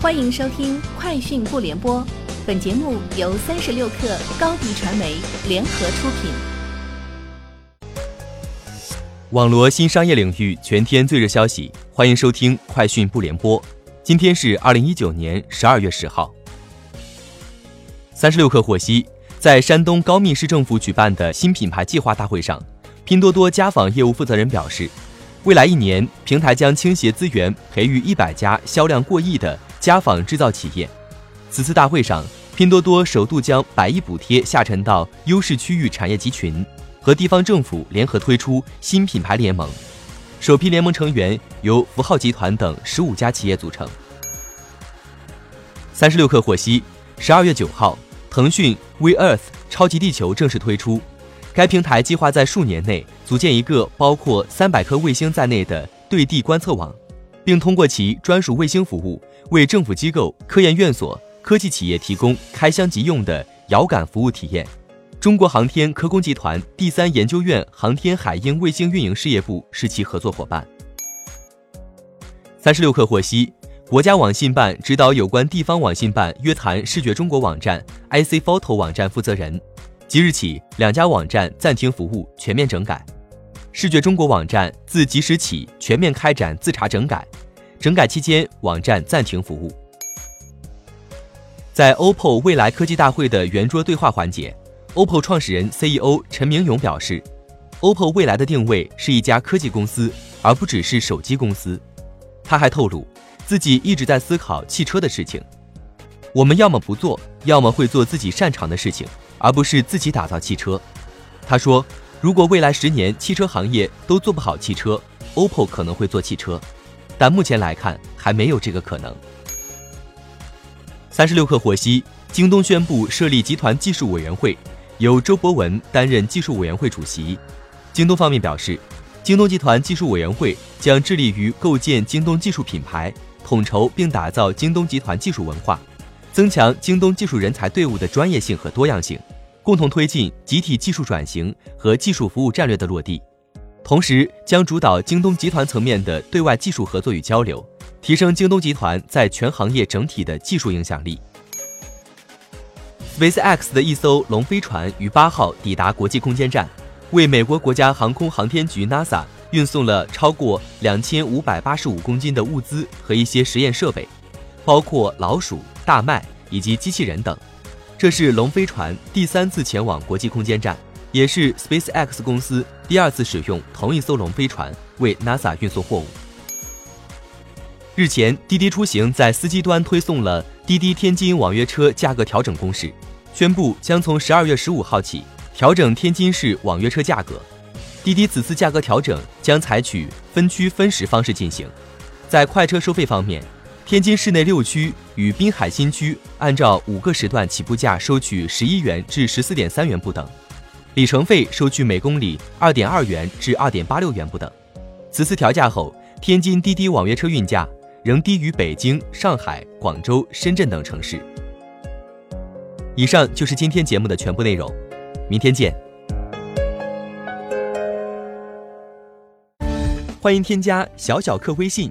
欢迎收听《快讯不联播》，本节目由三十六克高低传媒联合出品。网罗新商业领域全天最热消息，欢迎收听《快讯不联播》。今天是二零一九年十二月十号。三十六克获悉，在山东高密市政府举办的新品牌计划大会上，拼多多家纺业务负责人表示，未来一年平台将倾斜资源，培育一百家销量过亿的。家纺制造企业，此次大会上，拼多多首度将百亿补贴下沉到优势区域产业集群，和地方政府联合推出新品牌联盟。首批联盟成员由符号集团等十五家企业组成。三十六氪获悉，十二月九号，腾讯 We Earth 超级地球正式推出，该平台计划在数年内组建一个包括三百颗卫星在内的对地观测网。并通过其专属卫星服务，为政府机构、科研院所、科技企业提供开箱即用的遥感服务体验。中国航天科工集团第三研究院航天海鹰卫星运营事业部是其合作伙伴。三十六氪获悉，国家网信办指导有关地方网信办约谈视觉中国网站、IC Photo 网站负责人，即日起两家网站暂停服务，全面整改。视觉中国网站自即时起全面开展自查整改，整改期间网站暂停服务。在 OPPO 未来科技大会的圆桌对话环节，OPPO 创始人 CEO 陈明勇表示，OPPO 未来的定位是一家科技公司，而不只是手机公司。他还透露，自己一直在思考汽车的事情。我们要么不做，要么会做自己擅长的事情，而不是自己打造汽车。他说。如果未来十年汽车行业都做不好汽车，OPPO 可能会做汽车，但目前来看还没有这个可能。三十六氪获悉，京东宣布设立集团技术委员会，由周博文担任技术委员会主席。京东方面表示，京东集团技术委员会将致力于构建京东技术品牌，统筹并打造京东集团技术文化，增强京东技术人才队伍的专业性和多样性。共同推进集体技术转型和技术服务战略的落地，同时将主导京东集团层面的对外技术合作与交流，提升京东集团在全行业整体的技术影响力。SpaceX 的一艘龙飞船于八号抵达国际空间站，为美国国家航空航天局 NASA 运送了超过两千五百八十五公斤的物资和一些实验设备，包括老鼠、大麦以及机器人等。这是龙飞船第三次前往国际空间站，也是 SpaceX 公司第二次使用同一艘龙飞船为 NASA 运送货物。日前，滴滴出行在司机端推送了滴滴天津网约车价格调整公示，宣布将从十二月十五号起调整天津市网约车价格。滴滴此次价格调整将采取分区分时方式进行，在快车收费方面。天津市内六区与滨海新区按照五个时段起步价收取十一元至十四点三元不等，里程费收取每公里二点二元至二点八六元不等。此次调价后，天津滴滴网约车运价仍低于北京、上海、广州、深圳等城市。以上就是今天节目的全部内容，明天见。欢迎添加小小客微信。